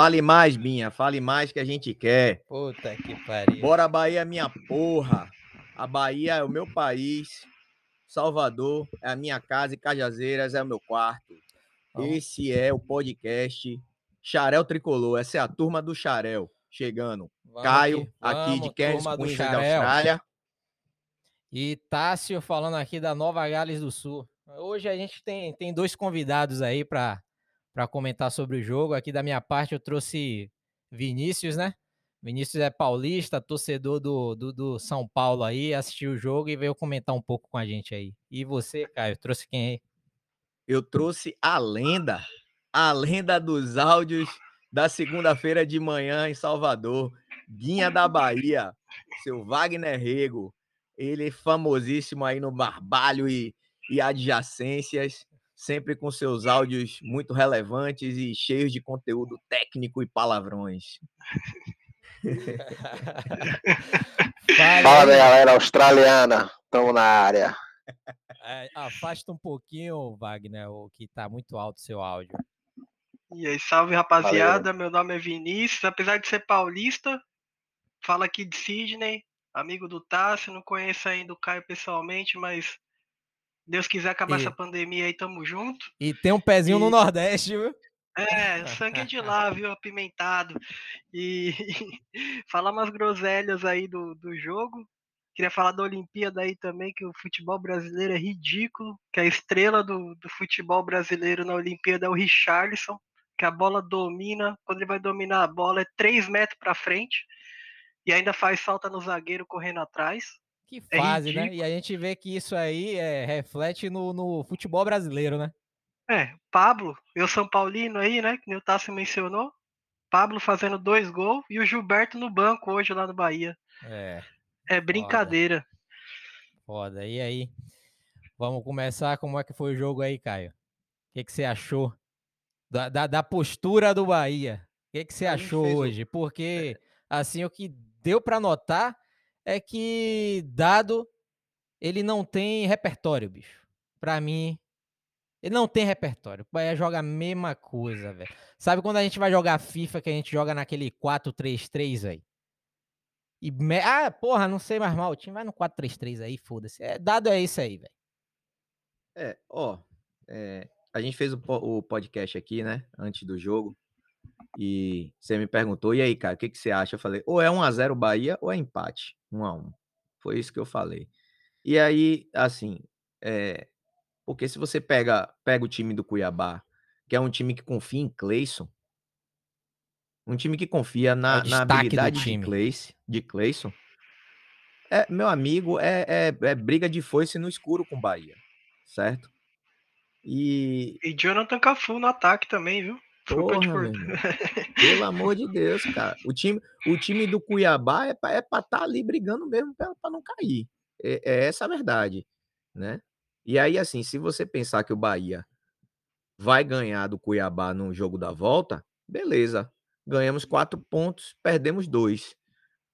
Fale mais, Binha. Fale mais que a gente quer. Puta que pariu. Bora, Bahia, minha porra. A Bahia é o meu país. Salvador é a minha casa e Cajazeiras é o meu quarto. Esse é o podcast Xarel Tricolor. Essa é a turma do Xarel. Chegando. Vamos Caio, aqui de vamos, Cairns, turma do Queensland, da. Austrália. E Tássio falando aqui da Nova Gales do Sul. Hoje a gente tem, tem dois convidados aí para comentar sobre o jogo. Aqui da minha parte eu trouxe Vinícius, né? Vinícius é paulista, torcedor do, do, do São Paulo aí, assistiu o jogo e veio comentar um pouco com a gente aí. E você, Caio, trouxe quem aí? Eu trouxe a lenda. A lenda dos áudios da segunda-feira de manhã em Salvador. Guinha da Bahia. Seu Wagner Rego. Ele é famosíssimo aí no Barbalho e, e adjacências. Sempre com seus áudios muito relevantes e cheios de conteúdo técnico e palavrões. Fala galera australiana, estamos na área. É, afasta um pouquinho, Wagner, o que tá muito alto o seu áudio. E aí, salve rapaziada, meu nome é Vinícius, apesar de ser paulista, fala aqui de Sydney, amigo do Tássio, não conheço ainda o Caio pessoalmente, mas Deus quiser acabar E- essa pandemia aí, tamo junto. E tem um pezinho no E- Nordeste, viu? É, sangue de lá, viu, apimentado. E falar umas groselhas aí do, do jogo. Queria falar da Olimpíada aí também, que o futebol brasileiro é ridículo, que a estrela do, do futebol brasileiro na Olimpíada é o Richarlison, que a bola domina, quando ele vai dominar a bola é 3 metros pra frente, e ainda faz falta no zagueiro correndo atrás. Que É fase, né? ridículo. E a gente vê que isso aí é, reflete no, no futebol brasileiro, né? É, Pablo, eu São Paulino aí, né, que nem o Tassi mencionou, Pablo fazendo dois gols, e o Gilberto no banco hoje lá no Bahia. É, É brincadeira. foda. E aí? Vamos começar. Como é que foi o jogo aí, Caio? O que, que você achou da, da, da postura do Bahia? O que, que você achou o- hoje? Porque, assim, o que deu pra notar é que Dado, ele não tem repertório, bicho. Pra mim, ele não tem repertório. O Bahia joga a mesma coisa, velho. Sabe quando a gente vai jogar FIFA, que a gente joga naquele 4-3-3 aí? E me- Ah, porra, não sei mais mal. O time vai no 4-3-3 aí, foda-se. É, dado é isso aí, velho. É, ó, é, a gente fez o, o podcast aqui, né, antes do jogo, e você me perguntou, e aí, cara, o que, que você acha? Eu falei, ou é 1x0 Bahia, ou é empate, 1x1. Foi isso que eu falei. E aí, assim, é, porque se você pega, pega o time do Cuiabá, que é um time que confia em Cleison, um time que confia na, na destaque do habilidade de. Cleison, de Cleison, é, meu amigo, é, é, é briga de foice no escuro com o Bahia, certo? E, E Jonathan Cafu no ataque também, viu? Porra, meu irmão, pelo amor de Deus, cara, o time, o time do Cuiabá é pra estar tá ali brigando mesmo pra pra não cair, é, é essa a verdade, né? E aí, assim, se você pensar que o Bahia vai ganhar do Cuiabá no jogo da volta, beleza. Ganhamos quatro pontos, perdemos dois.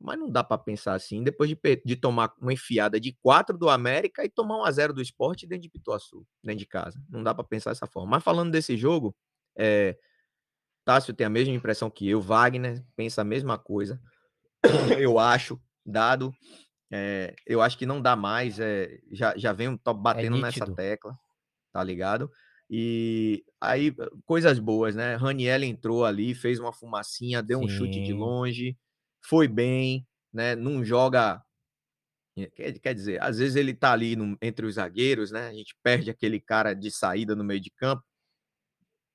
Mas não dá pra pensar assim, depois de, de tomar uma enfiada de quatro do América e tomar um a zero do esporte dentro de Pituaçu, dentro de casa. Não dá pra pensar dessa forma. Mas falando desse jogo, é, Tássio tem a mesma impressão que eu, Wagner pensa a mesma coisa. Eu acho, dado. é, eu acho que não dá mais. é, já, já venho to- batendo nessa nítido. tecla, tá ligado? E aí, coisas boas, né? Raniel entrou ali, fez uma fumacinha, deu um chute de Sim. longe, foi bem, né? Não joga. eh, Quer, quer dizer, às vezes ele tá ali no- entre os zagueiros, né? A gente perde aquele cara de saída no meio de campo,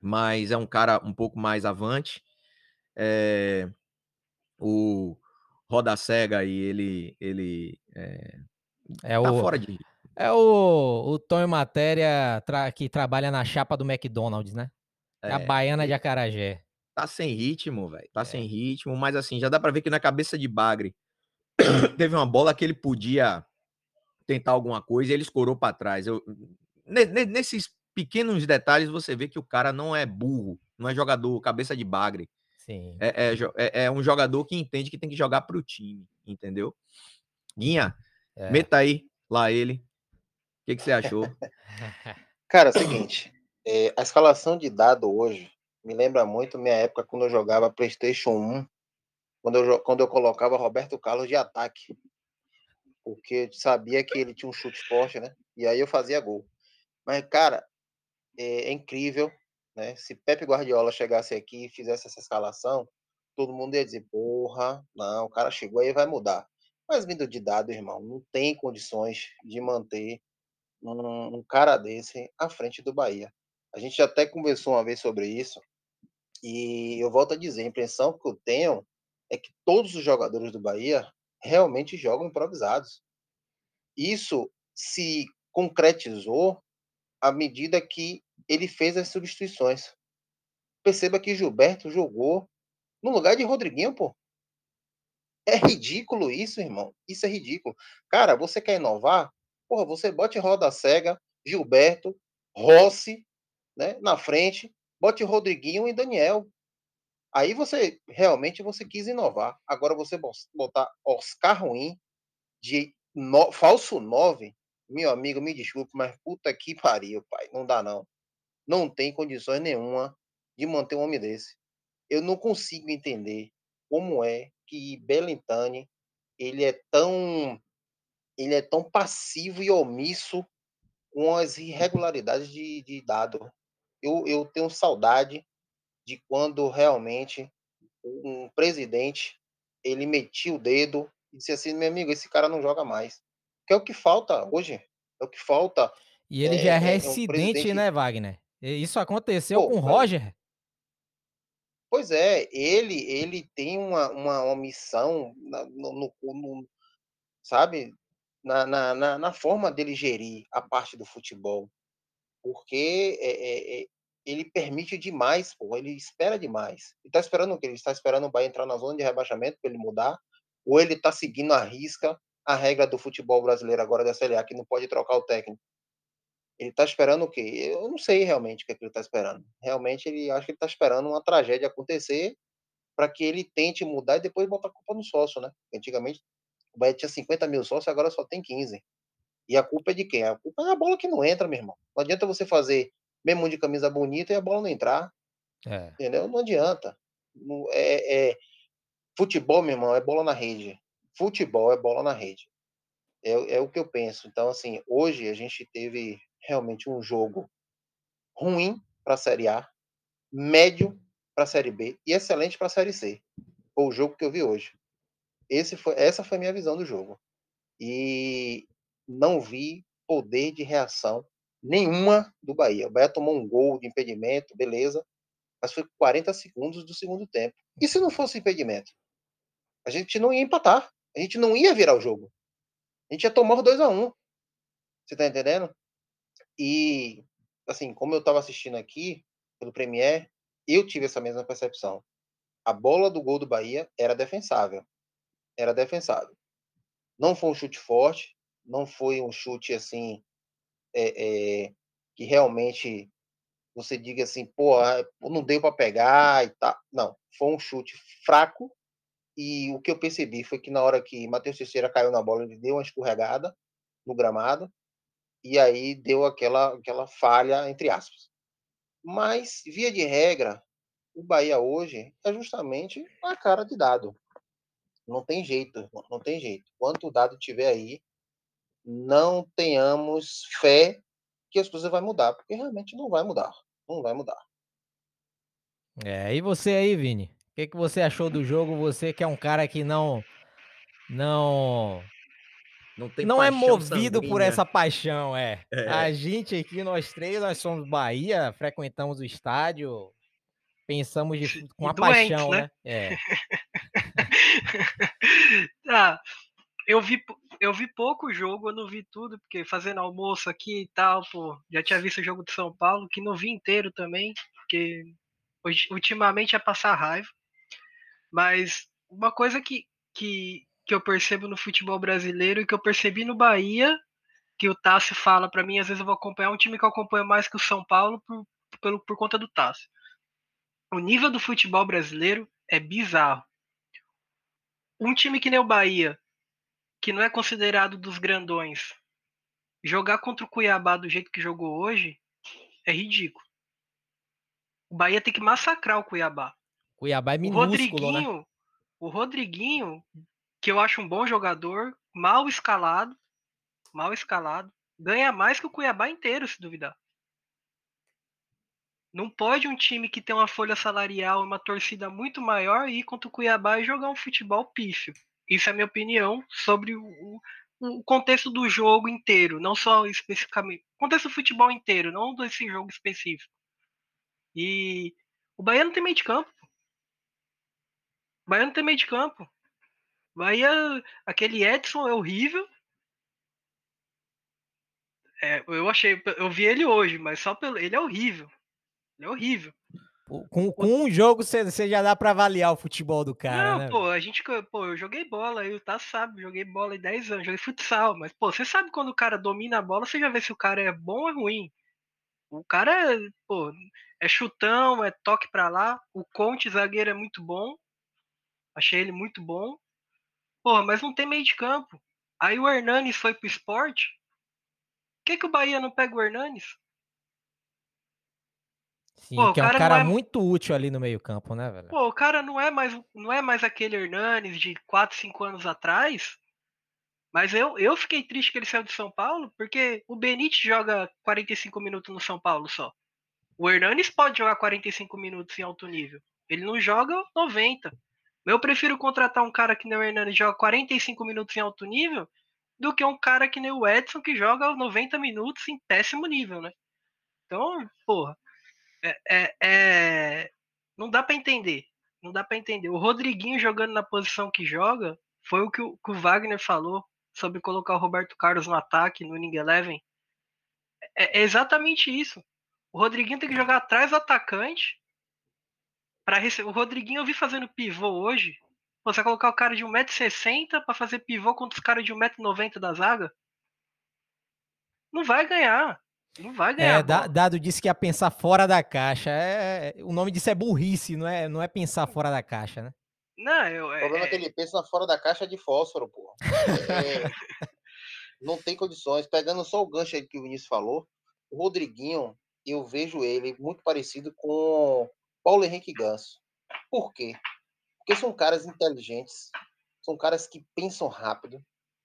mas é um cara um pouco mais avante. É, o Roda Cega aí, ele, ele é, É tá o, fora de. é o, o Tonho Matéria tra- que trabalha na chapa do McDonald's, né? É a é, baiana de Acarajé. Tá sem ritmo, velho. Tá É. sem ritmo, mas assim, já dá pra ver que na cabeça de Bagre teve uma bola que ele podia tentar alguma coisa e ele escorou pra trás. Eu, ne- ne- nesses pequenos detalhes você vê que o cara não é burro, não é jogador cabeça de Bagre. Sim. É, é é- é um jogador que entende que tem que jogar pro time, entendeu? Guinha, É. meta aí lá ele. O que, que você achou? Cara, é o seguinte, é, a escalação de dado hoje me lembra muito minha época quando eu jogava PlayStation 1, quando eu, quando eu colocava Roberto Carlos de ataque. Porque eu sabia que ele tinha um chute forte, né? E aí eu fazia gol. Mas, cara, é, é incrível, né? Se Pepe Guardiola chegasse aqui e fizesse essa escalação, todo mundo ia dizer, porra, não, o cara chegou aí vai mudar. Mas vindo de dado, irmão, não tem condições de manter um, um cara desse à frente do Bahia. A gente até conversou uma vez sobre isso, e eu volto a dizer, a impressão que eu tenho é que todos os jogadores do Bahia realmente jogam improvisados. Isso se concretizou à medida que ele fez as substituições. Perceba que Gilberto jogou no lugar de Rodriguinho, pô. É ridículo isso, irmão. Isso é ridículo. Cara, você quer inovar? Porra, você bote roda cega, Gilberto, Rossi, né, na frente, bote Rodriguinho e Daniel. Aí você realmente você quis inovar. Agora você botar Oscar Ruim de no- falso 9, meu amigo, me desculpe, mas puta que pariu, pai. Não dá não. Não tem condições nenhuma de manter um homem desse. Eu não consigo entender como é que Belintani ele é tão ele é tão passivo e omisso com as irregularidades de, de dado. Eu, eu tenho saudade de quando realmente um presidente ele metia o dedo e disse assim, meu amigo, esse cara não joga mais. Que é o que falta hoje. É o que falta. E ele É, já é é um reincidente, presidente- né, Wagner? Isso aconteceu Pô, com o Roger. Pois é, ele ele tem uma, uma, uma missão na- no, no- no- sabe, na, na, na, forma dele gerir a parte do futebol. Porque é, é, é, ele permite demais, pô, ele espera demais. Ele está esperando o quê? Ele está esperando o Bahia entrar na zona de rebaixamento para ele mudar? Ou ele está seguindo a risca a regra do futebol brasileiro agora da Série A, que não pode trocar o técnico? Ele está esperando o quê? Eu não sei realmente o que, é que ele está esperando. Realmente, ele acho que ele está esperando uma tragédia acontecer para que ele tente mudar e depois botar a culpa no sócio, né? Antigamente, o Bahia tinha 50 mil sócios, agora só tem 15. E a culpa é de quem? A culpa é a bola que não entra, meu irmão. Não adianta você fazer mesmo de camisa bonita e a bola não entrar, É. entendeu? Não adianta. É, é- Futebol, meu irmão, é bola na rede. Futebol é bola na rede. É, é o que eu penso. Então, assim, hoje a gente teve realmente um jogo ruim para a Série A, médio para a Série B e excelente para a Série C. Foi o jogo que eu vi hoje. Esse foi, essa foi a minha visão do jogo. E não vi poder de reação nenhuma do Bahia. O Bahia tomou um gol de impedimento, beleza, mas foi 40 segundos do segundo tempo. E se não fosse impedimento? A gente não ia empatar. A gente não ia virar o jogo. A gente ia tomar o 2 a 1 Você tá entendendo? E, assim, como eu estava assistindo aqui, pelo Premier, eu tive essa mesma percepção. A bola do gol do Bahia era defensável. Era defensável. Não foi um chute forte, não foi um chute, assim, é, é, que realmente você diga assim, pô, não deu para pegar e tal. Não, foi um chute fraco. E o que eu percebi foi que na hora que Matheus Teixeira caiu na bola, ele deu uma escorregada no gramado e aí deu aquela, aquela falha, entre aspas. Mas, via de regra, o Bahia hoje é justamente a cara de dado. Não tem jeito, não tem jeito. Quanto o dado tiver aí, não tenhamos fé que as coisas vão mudar, porque realmente não vai mudar. Não vai mudar. É, e você aí, Vini? O que, que você achou do jogo? Você que é um cara que não. Não. Não tem não é movido por sanguínea. essa paixão, é. É. A gente aqui, nós três, nós somos Bahia, frequentamos o estádio, pensamos de, com a doentes, paixão, né? né? É. Ah, eu vi, eu vi pouco jogo, eu não vi tudo, porque fazendo almoço aqui e tal, pô, já tinha visto o jogo de São Paulo, que não vi inteiro também, porque Ultimamente é passar raiva. Mas uma coisa que, que, que eu percebo no futebol brasileiro e que eu percebi no Bahia, que o Tassi fala pra mim, às vezes eu vou acompanhar um time que eu acompanho mais que o São Paulo por, pelo, por conta do Tassi. O nível do futebol brasileiro é bizarro. Um time que nem o Bahia, que não é considerado dos grandões, jogar contra o Cuiabá do jeito que jogou hoje é ridículo. O Bahia tem que massacrar o Cuiabá. Cuiabá é O minúsculo, né? Rodriguinho, o Rodriguinho, que eu acho um bom jogador, mal escalado, mal escalado, ganha mais que o Cuiabá inteiro, se duvidar. Não pode um time que tem uma folha salarial e uma torcida muito maior ir contra o Cuiabá e jogar um futebol pífio. Isso é a minha opinião sobre o, o- o contexto do jogo inteiro, não só especificamente. O contexto do futebol inteiro, não desse jogo específico. E o Bahia não tem meio de campo. Bahia não tem meio de campo. Bahia, aquele Edson é horrível. É, eu achei, eu vi ele hoje, mas só pelo. Ele é horrível. Ele é horrível. Com, com um jogo você já dá pra avaliar o futebol do cara, não, né? pô, a gente. Pô, eu joguei bola, eu tá sabe, joguei bola em 10 anos, joguei futsal, mas, pô, você sabe quando o cara domina a bola, você já vê se o cara é bom ou ruim. O cara, pô, é chutão, é toque pra lá. O Conte, zagueiro, é muito bom. Achei ele muito bom. Porra, mas não tem meio de campo. Aí o Hernanes foi pro esporte. Por que, que o Bahia não pega o Hernanes? Sim, pô, que é um cara cara é- muito útil ali no meio campo, né, velho? Pô, o cara não é mais, não é mais aquele Hernanes de 4, 5 anos atrás. Mas eu, eu fiquei triste que ele saiu de São Paulo, porque o Benítez joga 45 minutos no São Paulo só. O Hernanes pode jogar 45 minutos em alto nível. Ele não joga 90. Eu prefiro contratar um cara que nem o Hernanes joga 45 minutos em alto nível do que um cara que nem o Edson que joga 90 minutos em péssimo nível, né? Então, porra, é, é- é- não dá pra entender. Não dá pra entender. O Rodriguinho jogando na posição que joga foi o que o, que o Wagner falou sobre colocar o Roberto Carlos no ataque, no Inning Eleven. É, é exatamente isso. O Rodriguinho tem que jogar atrás do atacante para receber. O Rodriguinho eu vi fazendo pivô hoje. Pô, Você vai colocar o cara de 1,60m para fazer pivô contra os caras de 1,90m da zaga? Não vai ganhar. Não vai ganhar. É, Da- bola. Dado disse que ia pensar fora da caixa. É, o nome disso é burrice, não é, não é pensar fora da caixa, né? Não, eu, O é, problema é que é- ele pensa fora da caixa de fósforo, pô. É, não tem condições. Pegando só o gancho aí que o Vinícius falou, o Rodriguinho, eu vejo ele muito parecido com Paulo Henrique Ganso. Por quê? Porque são caras inteligentes, são caras que pensam rápido,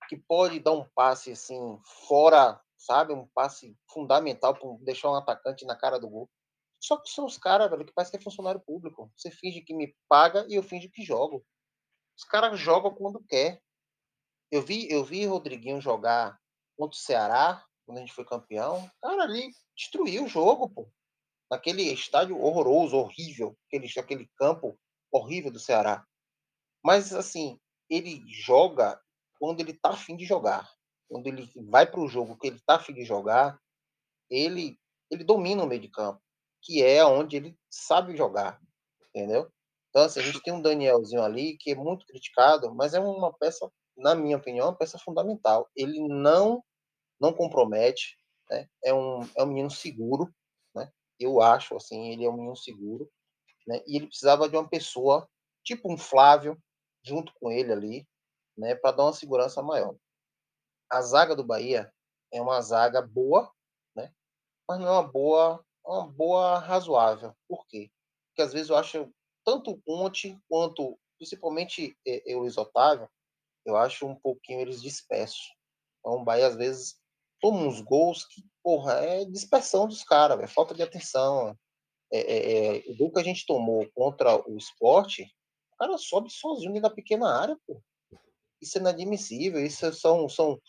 que pode dar um passe assim, fora, sabe? Um passe fundamental para deixar um atacante na cara do gol. Só que são os caras, velho, que parece que é funcionário público. Você finge que me paga e eu finge que jogo. Os caras jogam quando quer. Eu vi, eu vi Rodriguinho jogar contra o Ceará, quando a gente foi campeão. O cara ali destruiu o jogo, pô. Naquele estádio horroroso, horrível, aquele, aquele campo horrível do Ceará. Mas, assim, ele joga quando ele tá afim de jogar. Quando ele vai para o jogo que ele tá afim de jogar, ele, ele domina o meio de campo, que é onde ele sabe jogar, entendeu? Então, assim, a gente tem um Danielzinho ali que é muito criticado, mas é uma peça, na minha opinião, uma peça fundamental. Ele não não compromete, né? É um é um menino seguro? Eu acho assim, ele é um menino seguro, né? E ele precisava de uma pessoa tipo um Flávio junto com ele ali, né, para dar uma segurança maior. A zaga do Bahia é uma zaga boa, né? Mas não é uma boa, uma boa razoável. Por quê? Porque às vezes eu acho tanto o Conte quanto principalmente eh, eh, o Luiz Otávio, eu acho um pouquinho eles dispersos. Então o Bahia às vezes toma uns gols que, porra, é dispersão dos caras, é falta de atenção. É, é, é, o gol que a gente tomou contra o esporte, o cara sobe sozinho dentro da pequena área, pô. Isso é inadmissível, isso são, são,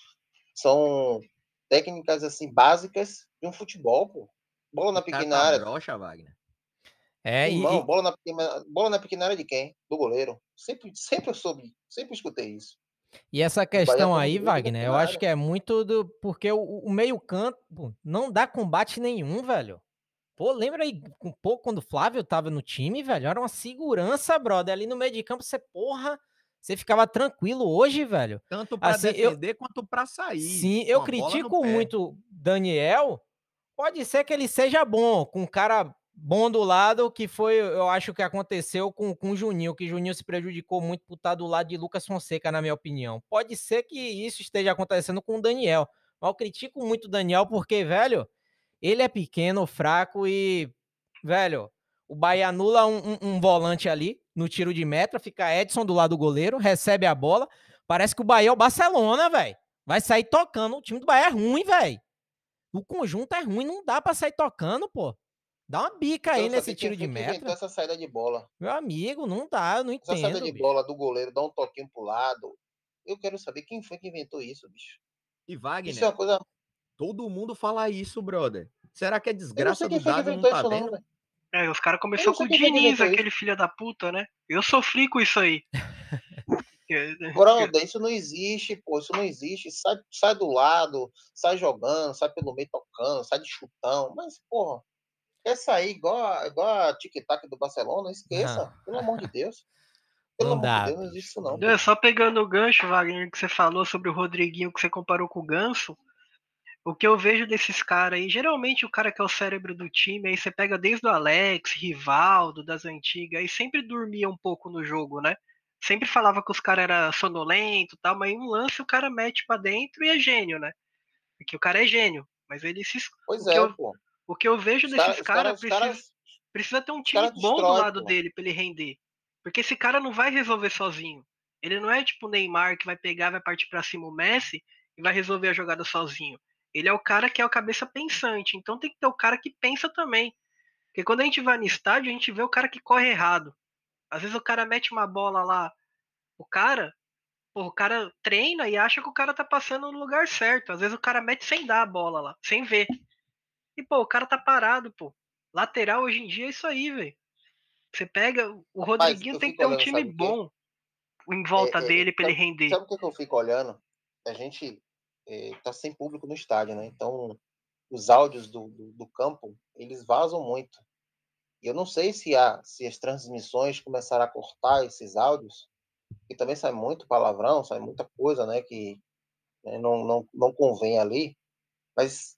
são técnicas assim básicas de um futebol, pô. Bola na cara pequena tá área. broxa, Wagner. É, Irmão, e- bola, na pequena, bola na pequena área de quem? Do goleiro. Sempre, sempre eu soube, sempre escutei isso. E essa questão aí, Wagner, eu acho que é muito do. Porque o, o meio-campo não dá combate nenhum, velho. Pô, lembra aí um pouco quando o Flávio tava no time, velho? Era uma segurança, brother. Ali no meio de campo, você, porra, você ficava tranquilo hoje, velho. Tanto pra Assim, eu- defender quanto pra sair. Sim, eu critico muito Daniel. Pode ser que ele seja bom, com um cara bom do lado, que foi, eu acho que aconteceu com, com o Juninho, que Juninho se prejudicou muito por estar do lado de Lucas Fonseca, na minha opinião. Pode ser que isso esteja acontecendo com o Daniel. Mas eu critico muito o Daniel porque, velho, ele é pequeno, fraco e, velho, o Bahia anula um, um- um volante ali no tiro de meta, fica Edson do lado do goleiro, recebe a bola. Parece que o Bahia é o Barcelona, velho. Vai sair tocando. O time do Bahia é ruim, velho. O conjunto é ruim, não dá pra sair tocando, pô. Dá uma bica aí Quero nesse tiro de meta. essa saída de bola. Meu amigo, não dá, eu não Essa saída entendo. de bicho. bola do goleiro, dar um toquinho pro lado. Eu quero saber quem foi que inventou isso, bicho. E Wagner, Isso é uma coisa. todo mundo fala isso, brother. Será que não desgraça sei quem do foi que dado não inventou tá isso, não, vendo? velho. É, os caras começaram com o Diniz, aquele filho da puta, né? Eu sofri com isso aí. É, Brother, isso não existe, pô. Isso não existe. Sai, sai do lado, sai jogando, sai pelo meio tocando, sai de chutão. Mas, porra, quer sair igual a, igual a tic-tac do Barcelona? Esqueça. Pelo amor de Deus. Pelo Não amor dá, de Deus, não existe isso, não. Não, só pegando o gancho, Wagner, que você falou sobre o Rodriguinho, que você comparou com o Ganso. O que eu vejo desses caras aí, geralmente o cara que é o cérebro do time, aí você pega desde o Alex, Rivaldo, das antigas, aí sempre dormia um pouco no jogo, né? Sempre falava que os caras eram sonolentos e tal, mas em um lance o cara mete pra dentro e é gênio, né? Porque o cara é gênio, mas ele se. Pois é, eu, pô. O que eu vejo desses caras, os precisa, caras, precisa ter um time bom do destrói, lado pô. dele pra ele render. Porque esse cara não vai resolver sozinho. Ele não é tipo o Neymar que vai pegar, vai partir pra cima o Messi e vai resolver a jogada sozinho. Ele é o cara que é o cabeça pensante. Então tem que ter o cara que pensa também. Porque quando a gente vai no estádio, a gente vê o cara que corre errado. Às vezes o cara mete uma bola lá, o cara, pô, o cara treina e acha que o cara tá passando no lugar certo. Às vezes o cara mete sem dar a bola lá, sem ver. E pô, o cara tá parado, pô. Lateral hoje em dia é isso aí, velho. Você pega. O Rodriguinho eu tem que ter um time bom em volta É, é, dele pra ele sabe- render. Sabe o que, que eu fico olhando? A gente eh, tá sem público no estádio, né? Então, os áudios do, do, do campo, eles vazam muito. E eu não sei se, a, se as transmissões começaram a cortar esses áudios, que também sai muito palavrão, sai muita coisa, né? Que né, não, não, não convém ali. Mas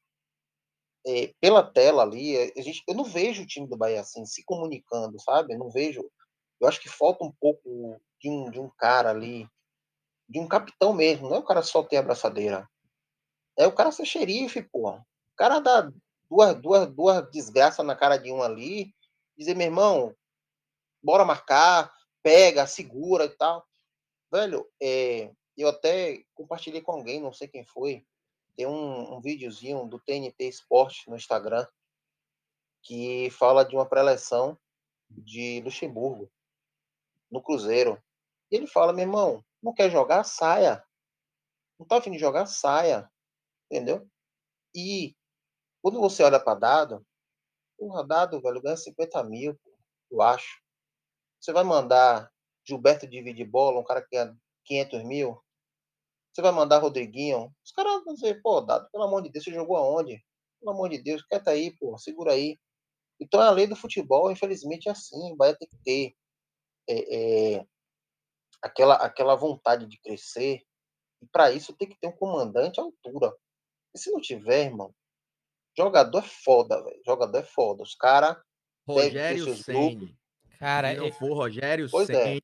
eh, pela tela ali, eh, a gente, eu não vejo o time do Bahia assim, se comunicando, sabe? Eu não vejo. Eu acho que falta um pouco de um, de um cara ali, de um capitão mesmo, não é o cara só ter a abraçadeira. É o cara ser xerife, porra. O cara dá duas, duas, duas desgraças na cara de um ali, dizer, meu irmão, bora marcar, pega, segura e tal. Velho, é, eu até compartilhei com alguém, não sei quem foi, tem um, um videozinho do TNT Esporte no Instagram que fala de uma preleção de Luxemburgo no Cruzeiro. E ele fala, meu irmão, não quer jogar, saia. Não tá afim de jogar, saia. Entendeu? E quando você olha para dado, porra, dado, velho, ganha 50 mil, eu acho. Você vai mandar Gilberto dividir bola, um cara que ganha 500 mil. Você vai mandar Rodriguinho. Os caras vão dizer, pô, dado, pelo amor de Deus, você jogou aonde? Pelo amor de Deus, quieta aí, pô, segura aí. Então a lei do futebol, infelizmente, é assim. O Bahia tem que ter é, é, aquela, aquela vontade de crescer. E para isso tem que ter um comandante à altura. E se não tiver, irmão, jogador é foda, velho. Jogador é foda. Os caras ter Rogério seus Ceni. Cara, Se não e- for Rogério Pois é.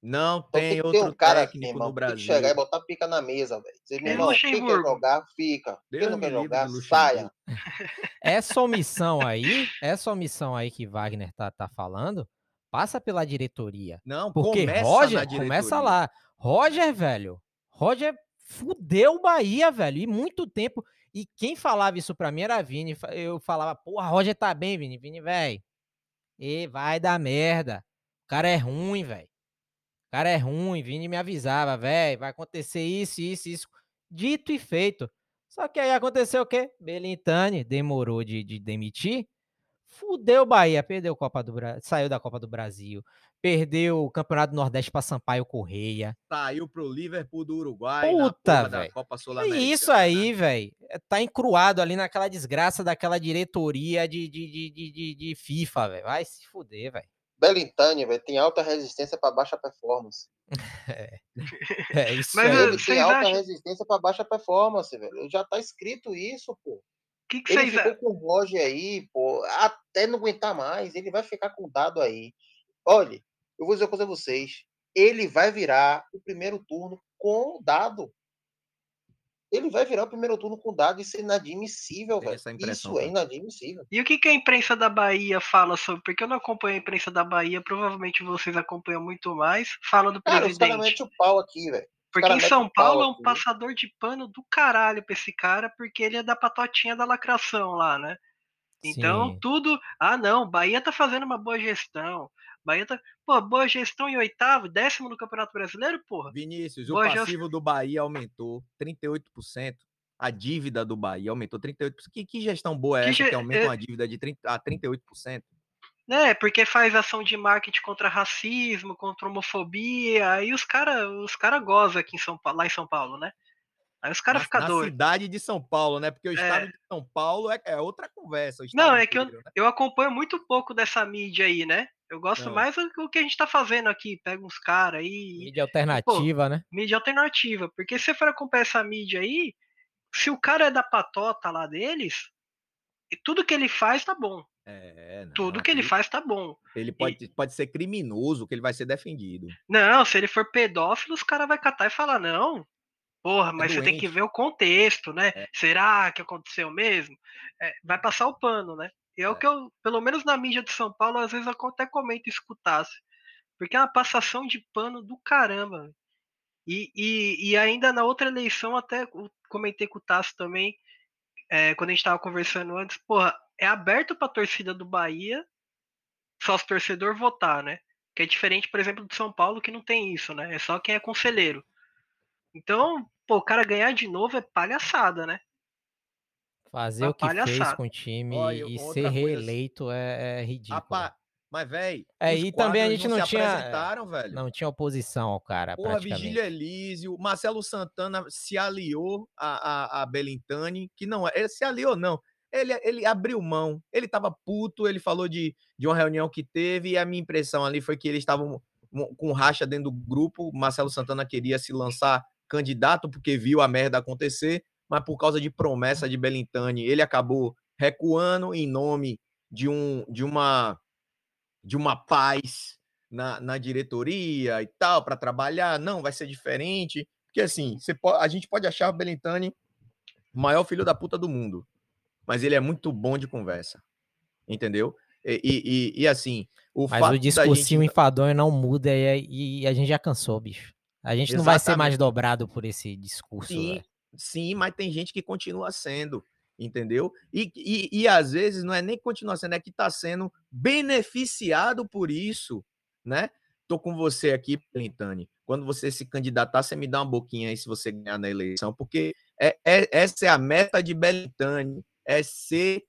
Não Então tem tem outro um cara assim, técnico irmão, no tem que Brasil. chegar e botar pica na mesa, velho. Dizer, meu E irmão, quem quer jogar, fica. Deus quem não quer jogar, saia. essa omissão aí, essa omissão aí que Wagner tá, tá falando, passa pela diretoria. Não, Porque começa Roger, na diretoria. começa lá. Roger, velho. Roger fudeu o Bahia, velho. E muito tempo. E quem falava isso pra mim era Vini. Fa- Eu falava, porra, Roger tá bem, Vini. Vini, velho. E vai dar merda. O cara é ruim, velho. O cara é ruim. Vini me avisava, velho. Vai acontecer isso, isso, isso. Dito e feito. Só que aí aconteceu o quê? Belintani demorou de, de demitir. Fudeu o Bahia, perdeu a Copa do Brasil, saiu da Copa do Brasil, perdeu o Campeonato do Nordeste pra Sampaio Correia. Saiu pro Liverpool do Uruguai na Puta, velho. Copa E Sul-Americana. isso aí, velho, tá encruado ali naquela desgraça daquela diretoria de, de, de, de, de- de FIFA, velho. Vai se fuder, velho. Belintani, velho, tem alta resistência para baixa performance. É isso Mas, aí. Ele tem alta acham- resistência para baixa performance, velho. Já tá escrito isso, pô. O que, que Ele ficou com o Roger aí, pô, até não aguentar mais. Ele vai ficar com o dado aí. Olha, eu vou dizer uma coisa a vocês. Ele vai virar o primeiro turno com o dado. Ele vai virar o primeiro turno com dado. Isso é inadmissível, velho. Isso é inadmissível. E o que, que a imprensa da Bahia fala sobre? Porque eu não acompanho a imprensa da Bahia, provavelmente vocês acompanham muito mais. Fala do Cara, os presidente. metem o pau aqui, velho. Porque cara em São Paulo é um aqui. passador de pano do caralho pra esse cara, porque ele é da patotinha da lacração lá, né? Então, Sim. tudo. Ah, não, Bahia tá fazendo uma boa gestão. Bahia tá. Pô, boa gestão em oitavo, décimo no Campeonato Brasileiro, porra. Vinícius, o Boa gestão. passivo do Bahia aumentou 38%. A dívida do Bahia aumentou 38%. Que, que gestão boa é Que essa ge- que aumenta é- uma dívida de 30, a 38%? né? Porque faz ação de marketing contra racismo, contra homofobia, aí os caras os cara gozam aqui em São Paulo, lá em São Paulo, né? Aí os caras ficam na doidos. cidade de São Paulo, né? Porque o É. estado de São Paulo é, é outra conversa. o Não, é que eu, inteiro, né? eu acompanho muito pouco dessa mídia aí, né? Eu gosto Ah. mais do que a gente tá fazendo aqui. Pega uns caras aí, Mídia alternativa, né? mídia alternativa. Porque se você for acompanhar essa mídia aí, se o cara é da patota lá deles, e tudo que ele faz tá bom. É, não, Tudo que ele aqui faz tá bom. Ele pode, pode ser criminoso, que ele vai ser defendido. Não, se ele for pedófilo, os caras vão catar e falar, não. Porra, mas você tem que ver o contexto, né? É. Será que aconteceu mesmo? É, vai passar o pano, né? E é, o que eu, pelo menos na mídia de São Paulo, às vezes eu até comento escutasse. Porque é uma passação de pano do caramba. E, e, e ainda na outra eleição, até comentei com o Tasso também, é, quando a gente tava conversando antes, porra, é aberto pra torcida do Bahia, sócio torcedor votar, né? Que é diferente, por exemplo, do São Paulo, que não tem isso, né? É só quem é conselheiro. Então, pô, o cara ganhar de novo é palhaçada, né? Fazer o que fez palhaçada. com o time Ó, e ser coisa reeleito é, é ridículo. Apa- Mas, velho, É, e também a gente não se tinha- apresentaram, velho. Não tinha oposição ao cara, Porra. Vigílio Elísio, Marcelo Santana se aliou a, a, a Belintani, que não é. Ele se aliou, não. Ele, ele abriu mão. Ele tava puto, ele falou de, de uma reunião que teve, e a minha impressão ali foi que eles estavam com racha dentro do grupo. Marcelo Santana queria se lançar candidato porque viu a merda acontecer, mas por causa de promessa de Belintani, ele acabou recuando em nome de, um, de uma de uma paz na, na diretoria e tal, para trabalhar. Não, vai ser diferente. Porque assim, você po- a gente pode achar o Belintani o maior filho da puta do mundo, mas ele é muito bom de conversa. Entendeu? E, e- e- assim, o Mas fato o discursinho gente... enfadonho não muda e, e a gente já cansou, bicho. A gente não vai ser mais Exatamente. dobrado por esse discurso. Sim. Sim, mas tem gente que continua sendo, entendeu? E, e, e às vezes não é nem continua sendo, é que está sendo beneficiado por isso, né? Tô com você aqui, Pelintani. Quando você se candidatar, você me dá uma boquinha aí se você ganhar na eleição, porque é, é- essa é a meta de Belintani, é ser,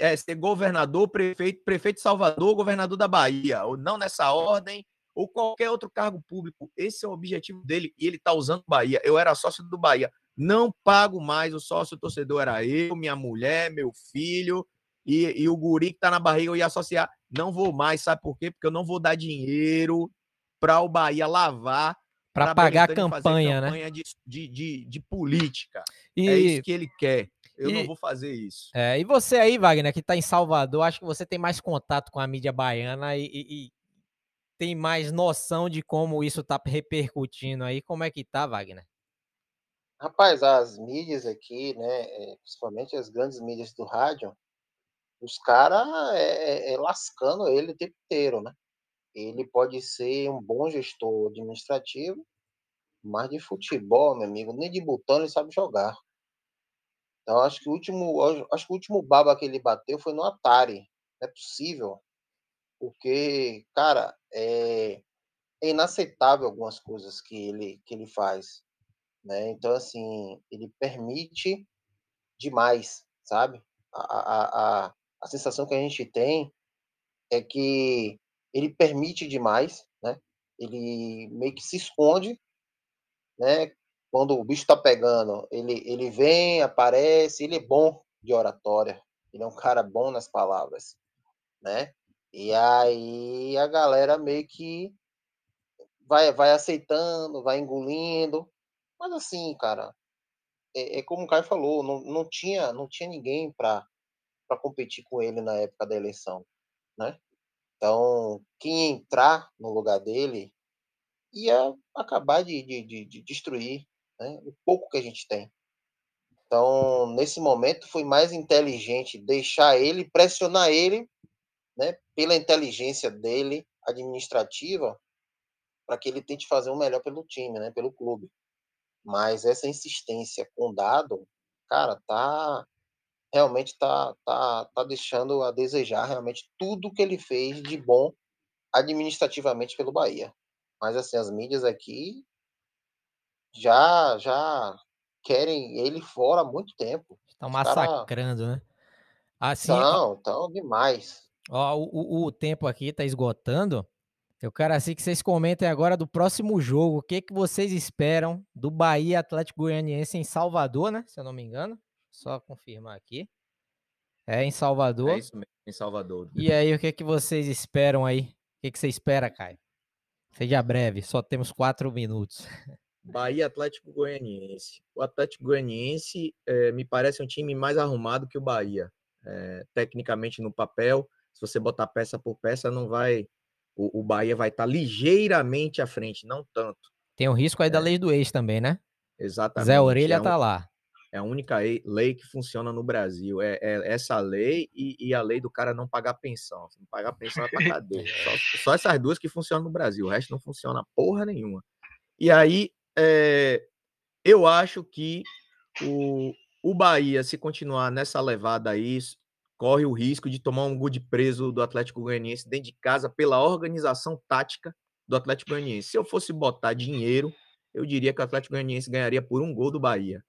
é ser governador, prefeito, prefeito de Salvador, governador da Bahia, ou não nessa ordem, ou qualquer outro cargo público. Esse é o objetivo dele e ele está usando Bahia. Eu era sócio do Bahia. Não pago mais, o sócio torcedor era eu, minha mulher, meu filho e, e o guri que tá na barriga eu ia associar. Não vou mais, sabe por quê? Porque eu não vou dar dinheiro para o Bahia lavar pra pagar a fazer campanha, né? campanha de, de, de, de política. E, É isso que ele quer. Eu e- não vou fazer isso. é, e você aí, Wagner, que tá em Salvador, acho que você tem mais contato com a mídia baiana e, e- e tem mais noção de como isso tá repercutindo aí. Como é que tá, Wagner? Rapaz, as mídias aqui, né, é, principalmente as grandes mídias do rádio, os caras é, é- é lascando ele o tempo inteiro, né? Ele pode ser um bom gestor administrativo, mas de futebol, meu amigo, nem de botão ele sabe jogar. Então, acho que o último, acho que o último baba que ele bateu foi no Atari. Não é possível. Porque, cara, é, é inaceitável algumas coisas que ele, que ele faz. Né? Então, assim, ele permite demais, sabe? A, a, a, a sensação que a gente tem é que ele permite demais, né? Ele meio que se esconde, né? Quando o bicho está pegando, ele, ele vem, aparece, ele é bom de oratória, ele é um cara bom nas palavras, né? E aí a galera meio que vai, vai aceitando, vai engolindo, mas assim, cara, é, é como o Caio falou, não, não tinha não tinha ninguém para competir com ele na época da eleição, né? Então, quem entrar no lugar dele ia acabar de, de, de, de destruir né, o pouco que a gente tem. Então, nesse momento, foi mais inteligente deixar ele, pressionar ele, né, pela inteligência dele administrativa, para que ele tente fazer o melhor pelo time, né, pelo clube. Mas essa insistência com dado, cara, tá realmente tá, tá, tá deixando a desejar realmente tudo que ele fez de bom administrativamente pelo Bahia. Mas assim, as mídias aqui já já querem ele fora há muito tempo. Estão Os cara massacrando, né? Assim, ó, Não, tão demais. ó, o, o- o tempo aqui tá esgotando. Eu quero assim que vocês comentem agora do próximo jogo. O que, que vocês esperam do Bahia Atlético Goianiense em Salvador, né? Se eu não me engano. Só confirmar aqui. É em Salvador. É isso mesmo, em Salvador. E aí, o que, que vocês esperam aí? O que, que você espera, Caio? Seja breve, só temos quatro minutos. Bahia Atlético Goianiense. O Atlético Goianiense eh, me parece um time mais arrumado que o Bahia. Eh, tecnicamente no papel, se você botar peça por peça, não vai. O, o Bahia vai estar ligeiramente à frente, não tanto. Tem o risco aí da É. lei do ex também, né? Exatamente. Zé Orelha é um- tá lá. É a única lei- que funciona no Brasil. É, é essa lei e, e a lei do cara não pagar pensão. Se não pagar pensão, é pra cadeia. Só, só essas duas que funcionam no Brasil. O resto não funciona porra nenhuma. E aí, é, eu acho que o, o Bahia, se continuar nessa levada aí, corre o risco de tomar um gol de preso do Atlético Goianiense dentro de casa pela organização tática do Atlético Goianiense. Se eu fosse botar dinheiro, eu diria que o Atlético Goianiense ganharia por um gol do Bahia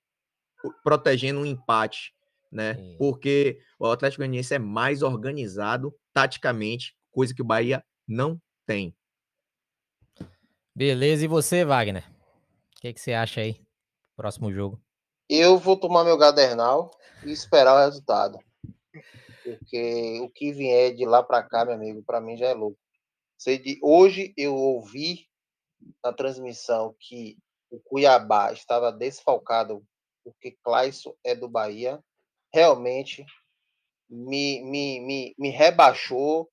protegendo um empate, né? Sim. Porque o Atlético Goianiense é mais organizado taticamente, coisa que o Bahia não tem. Beleza, e você, Wagner? O que, que você acha aí? Próximo jogo. Eu vou tomar meu gadernal e esperar o resultado. Porque o que vier de lá para cá, meu amigo, para mim já é louco. Sei de, hoje eu ouvi na transmissão que o Cuiabá estava desfalcado porque Clayson é do Bahia. Realmente me, me, me, me rebaixou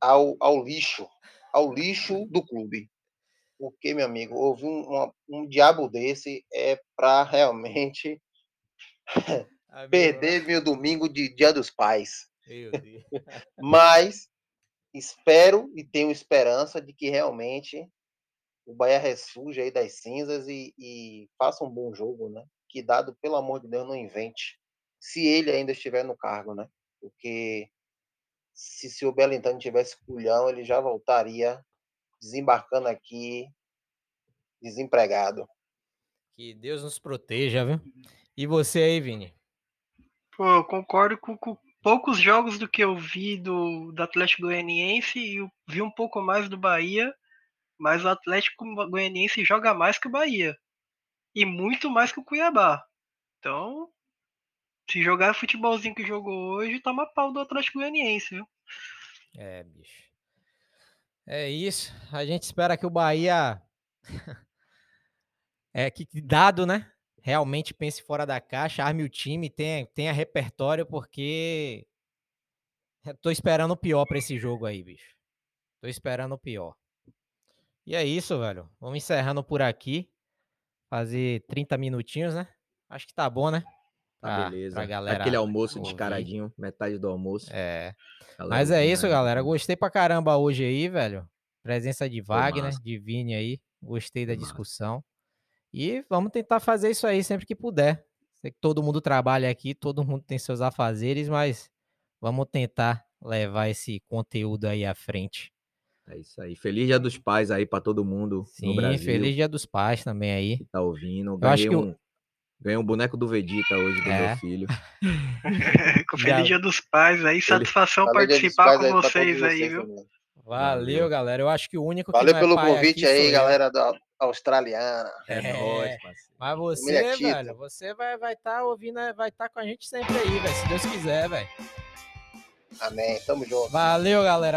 ao, ao lixo, ao lixo do clube. Porque, meu amigo, ouvir um, uma- um diabo desse é para realmente perder meu domingo de Dia dos Pais. Mas espero e tenho esperança de que realmente o Bahia ressurja aí das cinzas e, e faça um bom jogo, né? Que dado, pelo amor de Deus, não invente. Se ele ainda estiver no cargo, né? Porque se, se o Belintani tivesse culhão, ele já voltaria desembarcando aqui desempregado. Que Deus nos proteja, viu? E você aí, Vini? Pô, eu concordo com, com poucos jogos do que eu vi do, do Atlético Goianiense e vi um pouco mais do Bahia, mas o Atlético Goianiense joga mais que o Bahia. E muito mais que o Cuiabá. Então, se jogar futebolzinho que jogou hoje, toma pau do Atlético Goianiense, viu? É, bicho. É isso. A gente espera que o Bahia. é que dado, né? Realmente pense fora da caixa, arme o time, tenha, tenha repertório, porque. eu Tô esperando o pior pra esse jogo aí, bicho. Tô esperando o pior. E é isso, velho. Vamos encerrando por aqui. Fazer 30 minutinhos, né? Acho que tá bom, né? Tá, Pra- beleza. pra galera Aquele almoço ouvir. descaradinho, metade do almoço. É. galera Mas é isso, aí. galera. Gostei pra caramba hoje aí, velho. Presença de Wagner, de Vini aí. Gostei da massa. discussão. E vamos tentar fazer isso aí sempre que puder. Sei que todo mundo trabalha aqui, todo mundo tem seus afazeres, mas vamos tentar levar esse conteúdo aí à frente. É isso aí. Feliz Dia dos Pais aí pra todo mundo Sim, no Brasil feliz Dia dos Pais também aí. que tá ouvindo. Eu acho Ganhei que o- um, Ganhei um boneco do Vegeta hoje do É. meu filho. Feliz dia dos pais aí, satisfação dos participar com aí vocês aí, viu? Valeu, galera. Eu acho que o único Valeu que é pelo pai convite aqui aí, sou galera da australiana. É, É. nóis, parceiro. Mas você, velho, você vai vai estar ouvindo, vai estar com a gente sempre aí, velho, se Deus quiser, velho. Amém. Tamo junto. Valeu, galera.